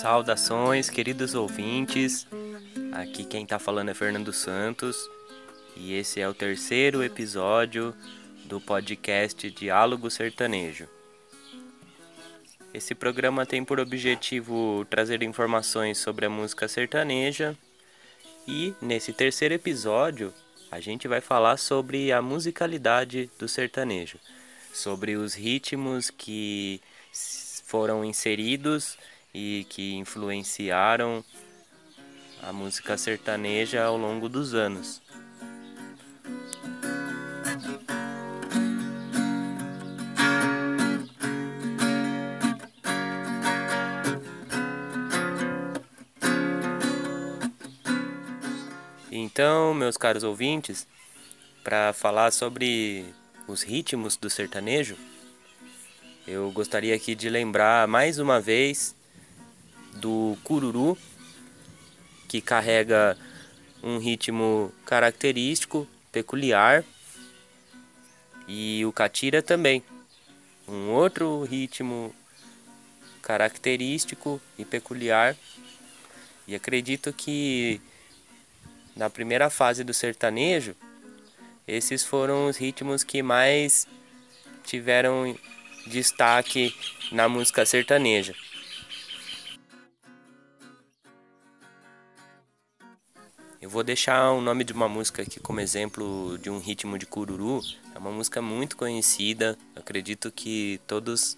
Saudações, queridos ouvintes. Aqui quem tá falando é Fernando Santos e esse é o terceiro episódio do podcast Diálogo Sertanejo. Esse programa tem por objetivo trazer informações sobre a música sertaneja e nesse terceiro episódio a gente vai falar sobre a musicalidade do sertanejo, sobre os ritmos que foram inseridos e que influenciaram a música sertaneja ao longo dos anos. Então, meus caros ouvintes, para falar sobre os ritmos do sertanejo, eu gostaria aqui de lembrar mais uma vez do cururu, que carrega um ritmo característico, peculiar, e o catira também, um outro ritmo característico e peculiar. E acredito que na primeira fase do sertanejo, esses foram os ritmos que mais tiveram destaque na música sertaneja. Eu vou deixar o nome de uma música aqui como exemplo de um ritmo de cururu. É uma música muito conhecida. Acredito que todos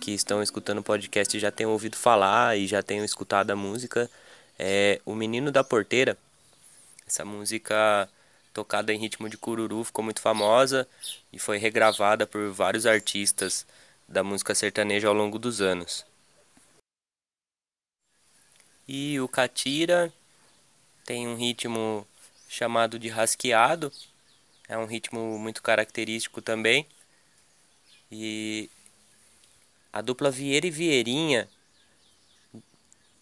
que estão escutando o podcast já tenham ouvido falar e já tenham escutado a música. É O Menino da Porteira. Essa música tocada em ritmo de cururu ficou muito famosa e foi regravada por vários artistas da música sertaneja ao longo dos anos. E o Catira tem um ritmo chamado de rasqueado, é um ritmo muito característico também. E a dupla Vieira e Vieirinha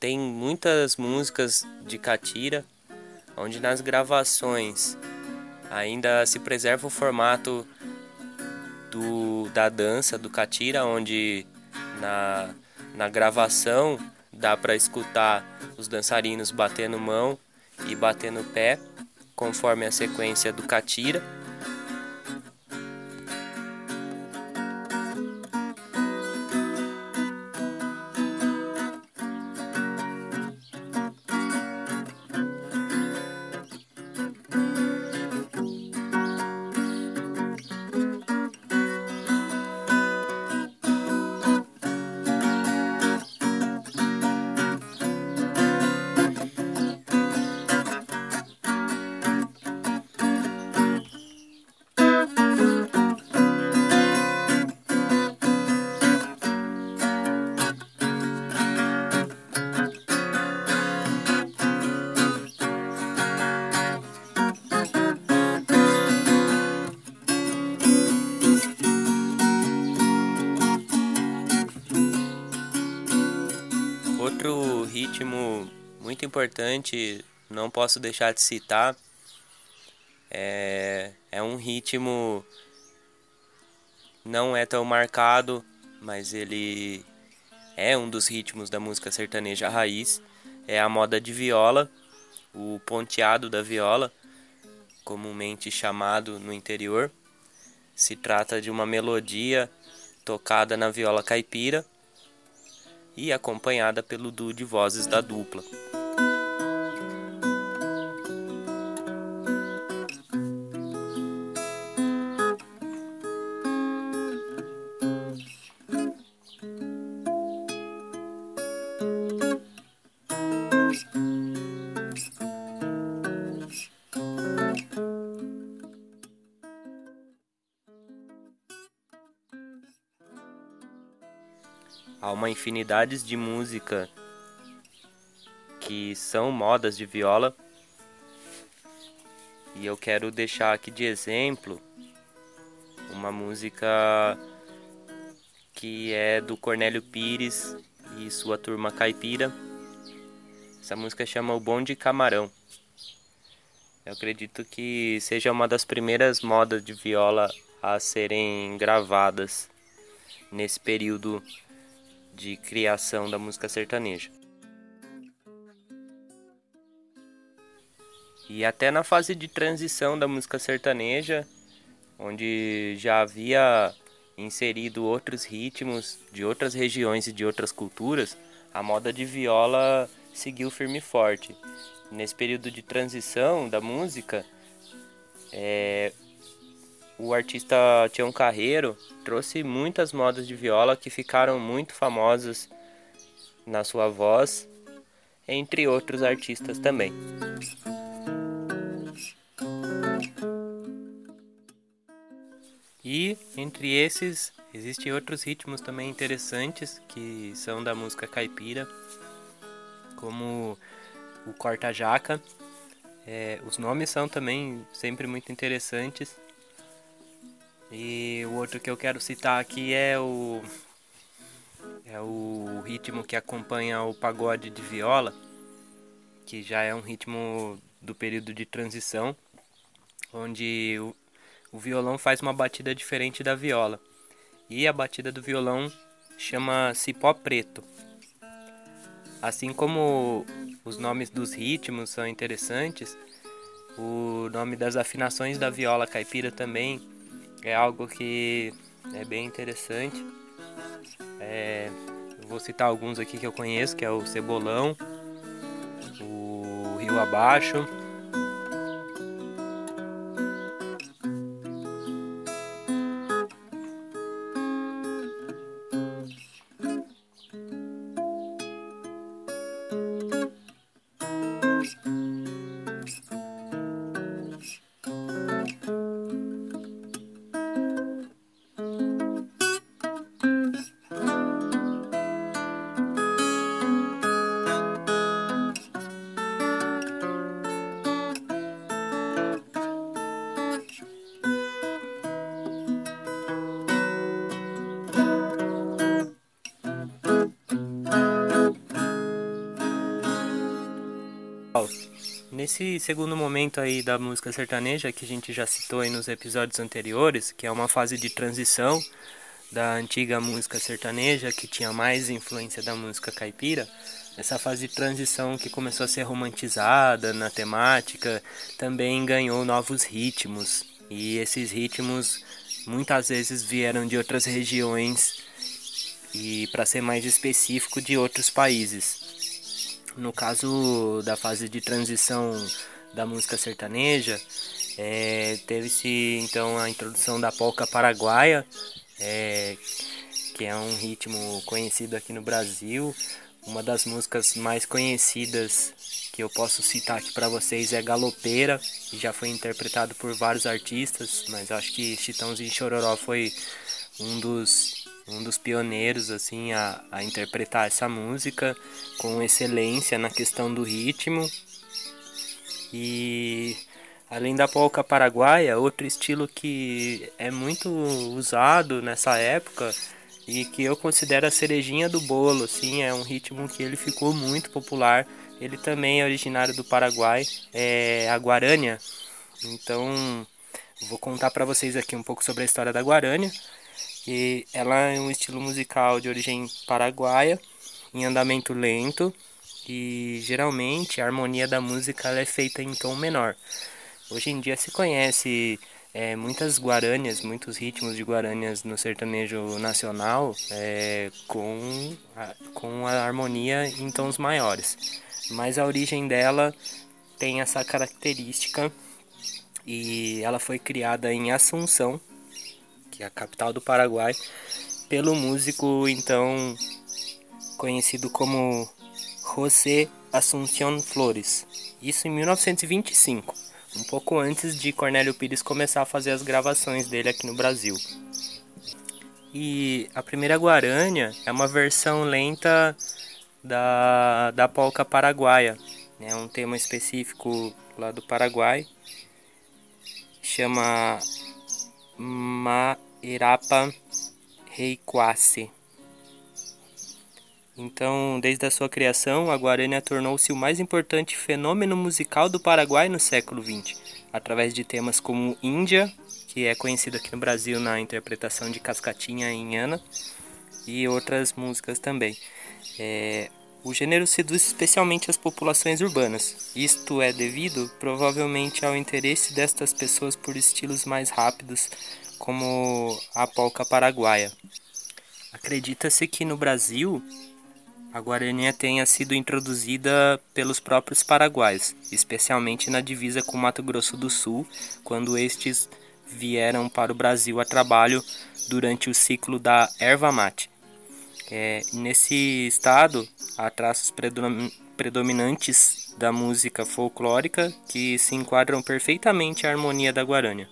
tem muitas músicas de catira, onde nas gravações ainda se preserva o formato do, da dança do catira, onde na, na gravação dá para escutar os dançarinos batendo mão e bater no pé, conforme a sequência do catira. Ritmo muito importante, não posso deixar de citar, é, é um ritmo não é tão marcado, mas ele é um dos ritmos da música sertaneja raiz, é a moda de viola, o ponteado da viola, comumente chamado no interior. Se trata de uma melodia tocada na viola caipira e acompanhada pelo duo de vozes da dupla. Há uma infinidade de música que são modas de viola. E eu quero deixar aqui de exemplo uma música que é do Cornélio Pires e sua turma caipira. Essa música chama O Bom de Camarão. Eu acredito que seja uma das primeiras modas de viola a serem gravadas nesse período de criação da música sertaneja. E até na fase de transição da música sertaneja, onde já havia inserido outros ritmos de outras regiões e de outras culturas, a moda de viola seguiu firme e forte. Nesse período de transição da música, é, o artista Tião Carreiro trouxe muitas modas de viola que ficaram muito famosas na sua voz, entre outros artistas também. E entre esses existem outros ritmos também interessantes que são da música caipira, como o corta-jaca. É, os nomes são também sempre muito interessantes. E o outro que eu quero citar aqui é o é o ritmo que acompanha o pagode de viola, que já é um ritmo do período de transição, onde o, o violão faz uma batida diferente da viola. E a batida do violão chama cipó preto. Assim como os nomes dos ritmos são interessantes, o nome das afinações da viola caipira também é algo que é bem interessante. É, vou citar alguns aqui que eu conheço, que é o Cebolão, o Rio Abaixo, Nesse segundo momento aí da música sertaneja, que a gente já citou aí nos episódios anteriores, que é uma fase de transição da antiga música sertaneja, que tinha mais influência da música caipira, essa fase de transição que começou a ser romantizada na temática, também ganhou novos ritmos. E esses ritmos muitas vezes vieram de outras regiões e, para ser mais específico, de outros países. No caso da fase de transição da música sertaneja, é, teve-se então a introdução da polca paraguaia, é, que é um ritmo conhecido aqui no Brasil. Uma das músicas mais conhecidas que eu posso citar aqui para vocês é Galopeira, que já foi interpretado por vários artistas, mas acho que Chitãozinho Chororó foi um dos um dos pioneiros assim a, a interpretar essa música com excelência na questão do ritmo. E além da polca paraguaia, outro estilo que é muito usado nessa época e que eu considero a cerejinha do bolo, assim, é um ritmo que ele ficou muito popular. Ele também é originário do Paraguai, é a guarânia. Então, vou contar para vocês aqui um pouco sobre a história da guarânia que ela é um estilo musical de origem paraguaia, em andamento lento, e geralmente a harmonia da música é feita em tom menor. Hoje em dia se conhece é, muitas guaranias, muitos ritmos de guaranias no sertanejo nacional é, com, a, com a harmonia em tons maiores. Mas a origem dela tem essa característica e ela foi criada em Assunção, que é a capital do Paraguai, pelo músico então conhecido como José Assunción Flores. Isso em 1925, um pouco antes de Cornélio Pires começar a fazer as gravações dele aqui no Brasil. E a primeira Guarânia é uma versão lenta da, da polca paraguaia, né? um tema específico lá do Paraguai, chama Ma Irapa Reikwase. Então, desde a sua criação, a Guarânia tornou-se o mais importante fenômeno musical do Paraguai no século XX, através de temas como Índia, que é conhecido aqui no Brasil na interpretação de Cascatinha em Ana, e outras músicas também. É, O gênero seduz especialmente as populações urbanas. Isto é devido, provavelmente, ao interesse destas pessoas por estilos mais rápidos, como a polca paraguaia. Acredita-se que no Brasil a guaraninha tenha sido introduzida pelos próprios paraguaios, especialmente na divisa com Mato Grosso do Sul, quando estes vieram para o Brasil a trabalho durante o ciclo da erva mate. É, nesse estado, há traços predominantes da música folclórica que se enquadram perfeitamente à harmonia da guarânia.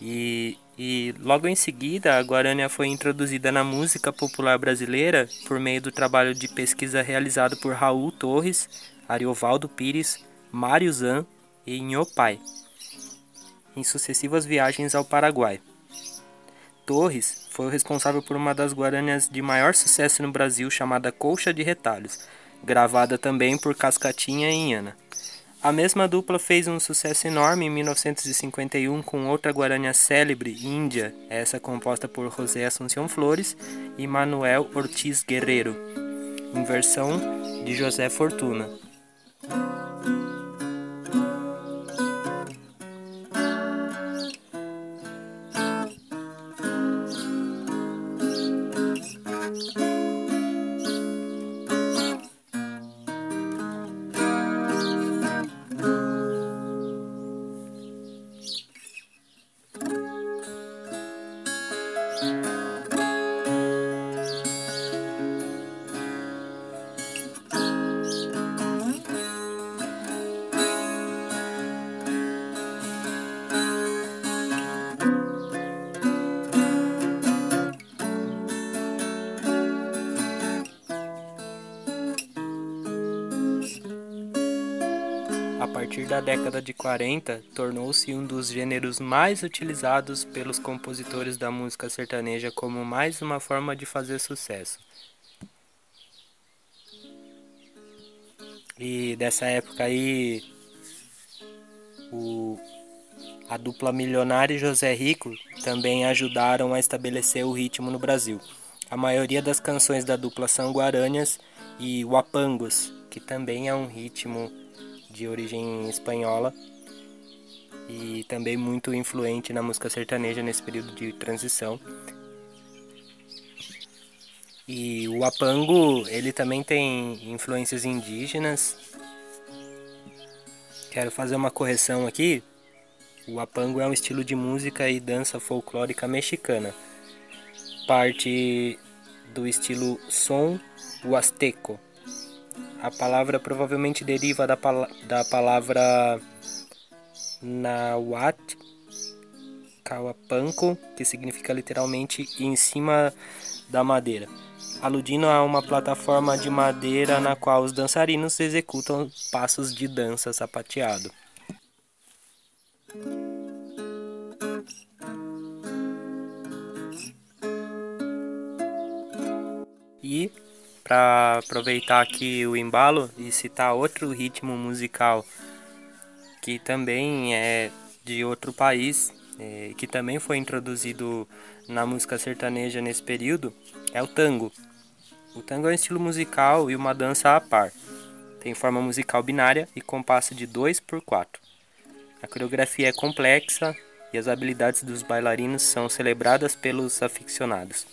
E, e logo em seguida, a guarânia foi introduzida na música popular brasileira por meio do trabalho de pesquisa realizado por Raul Torres, Ariovaldo Pires, Mário Zan e Nhopai, em sucessivas viagens ao Paraguai. Torres foi o responsável por uma das guaranias de maior sucesso no Brasil chamada Colcha de Retalhos, gravada também por Cascatinha e Inhana. A mesma dupla fez um sucesso enorme em 1951 com outra guarania célebre, Índia, essa composta por José Assunção Flores e Manuel Ortiz Guerreiro, em versão de José Fortuna. A partir da década de 40, tornou-se um dos gêneros mais utilizados pelos compositores da música sertaneja como mais uma forma de fazer sucesso. E dessa época aí, o, a dupla Milionário e José Rico também ajudaram a estabelecer o ritmo no Brasil. A maioria das canções da dupla são guaranias e wapangos, que também é um ritmo de origem espanhola e também muito influente na música sertaneja nesse período de transição. E o apango, ele também tem influências indígenas. Quero fazer uma correção aqui. O apango é um estilo de música e dança folclórica mexicana. Parte do estilo som huasteco a palavra provavelmente deriva da, da palavra Nahuatl, Kawapanco, que significa literalmente em cima da madeira, aludindo a uma plataforma de madeira na qual os dançarinos executam passos de dança sapateado. E para aproveitar aqui o embalo e citar outro ritmo musical que também é de outro país, é, que também foi introduzido na música sertaneja nesse período, é o tango. O tango é um estilo musical e uma dança a par. Tem forma musical binária e compasso de 2 por 4. A coreografia é complexa e as habilidades dos bailarinos são celebradas pelos aficionados.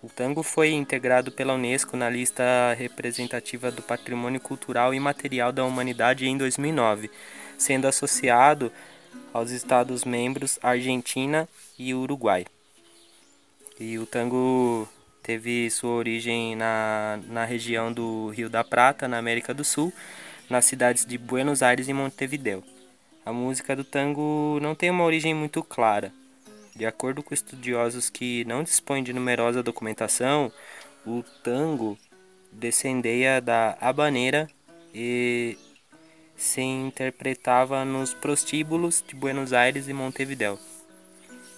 O tango foi integrado pela Unesco na lista representativa do Patrimônio Cultural e Material da Humanidade em 2009, sendo associado aos Estados-membros Argentina e Uruguai. E o tango teve sua origem na, na região do Rio da Prata, na América do Sul, nas cidades de Buenos Aires e Montevideo. A música do tango não tem uma origem muito clara, de acordo com estudiosos que não dispõem de numerosa documentação, o tango descendia da habaneira e se interpretava nos prostíbulos de Buenos Aires e Montevideo.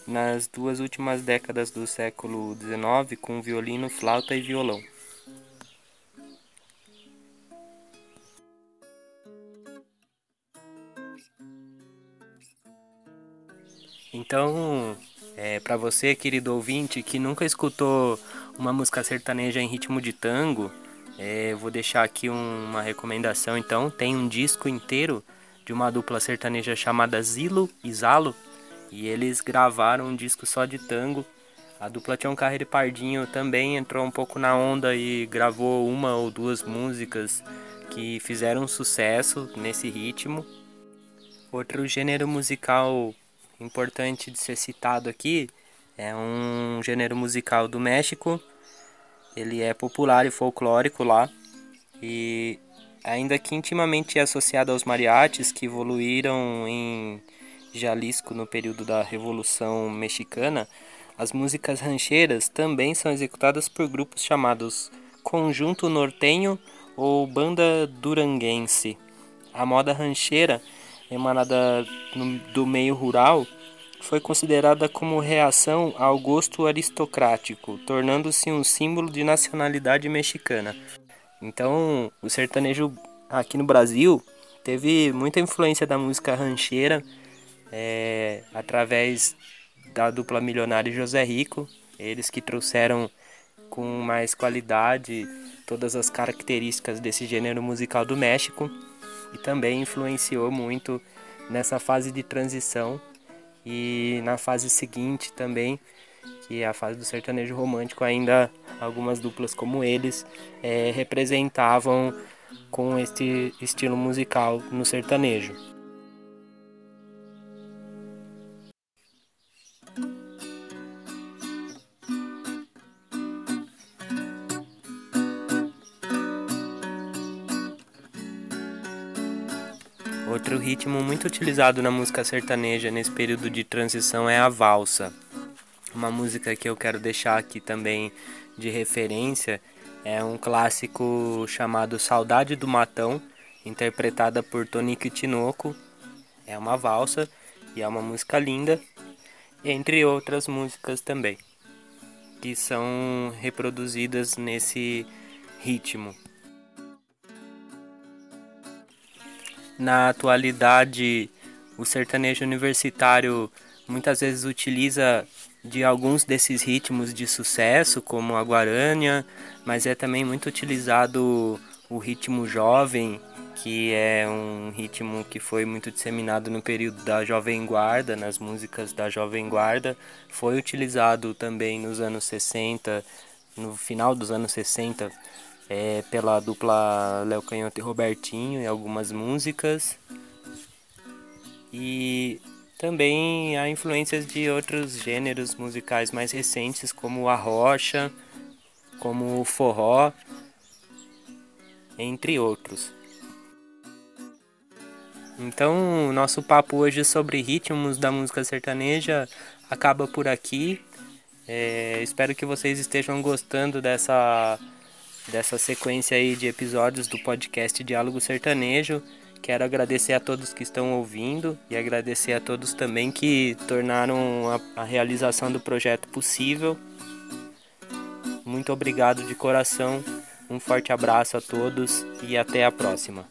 Nas duas últimas décadas do século XIX, com violino, flauta e violão. Então, é, para você, querido ouvinte, que nunca escutou uma música sertaneja em ritmo de tango, É, vou deixar aqui um, uma recomendação então. Tem um disco inteiro de uma dupla sertaneja chamada Zilo e Zalo. E eles gravaram um disco só de tango. A dupla um Carreiro Pardinho também entrou um pouco na onda e gravou uma ou duas músicas que fizeram sucesso nesse ritmo. Outro gênero musical importante de ser citado aqui é um gênero musical do México ele é popular e folclórico lá e ainda que intimamente é associado aos mariachis que evoluíram em Jalisco no período da Revolução Mexicana, as músicas rancheiras também são executadas por grupos chamados Conjunto Nortenho ou Banda Duranguense. A moda rancheira, emanada do meio rural, foi considerada como reação ao gosto aristocrático, tornando-se um símbolo de nacionalidade mexicana. Então, o sertanejo aqui no Brasil teve muita influência da música rancheira é, através da dupla milionária José Rico, eles que trouxeram com mais qualidade todas as características desse gênero musical do México e também influenciou muito nessa fase de transição e na fase seguinte também, que é a fase do sertanejo romântico, ainda algumas duplas como eles é, representavam com este estilo musical no sertanejo. Outro ritmo muito utilizado na música sertaneja nesse período de transição é a valsa. Uma música que eu quero deixar aqui também de referência é um clássico chamado Saudade do Matão, interpretada por Tonico Tinoco. É uma valsa e é uma música linda, entre outras músicas também, que são reproduzidas nesse ritmo. Na atualidade, o sertanejo universitário muitas vezes utiliza de alguns desses ritmos de sucesso, como a guarânia, mas é também muito utilizado o ritmo jovem, que é um ritmo que foi muito disseminado no período da Jovem Guarda, nas músicas da Jovem Guarda, foi utilizado também nos anos 60, no final dos anos 60, é, pela dupla Léo Canhoto e Robertinho em algumas músicas. E também há influências de outros gêneros musicais mais recentes, como a rocha, como o forró, entre outros. Então, o nosso papo hoje sobre ritmos da música sertaneja acaba por aqui. É, espero que vocês estejam gostando dessa dessa sequência aí de episódios do podcast Diálogo Sertanejo. Quero agradecer a todos que estão ouvindo e agradecer a todos também que tornaram a, a realização do projeto possível. Muito obrigado de coração, um forte abraço a todos e até a próxima.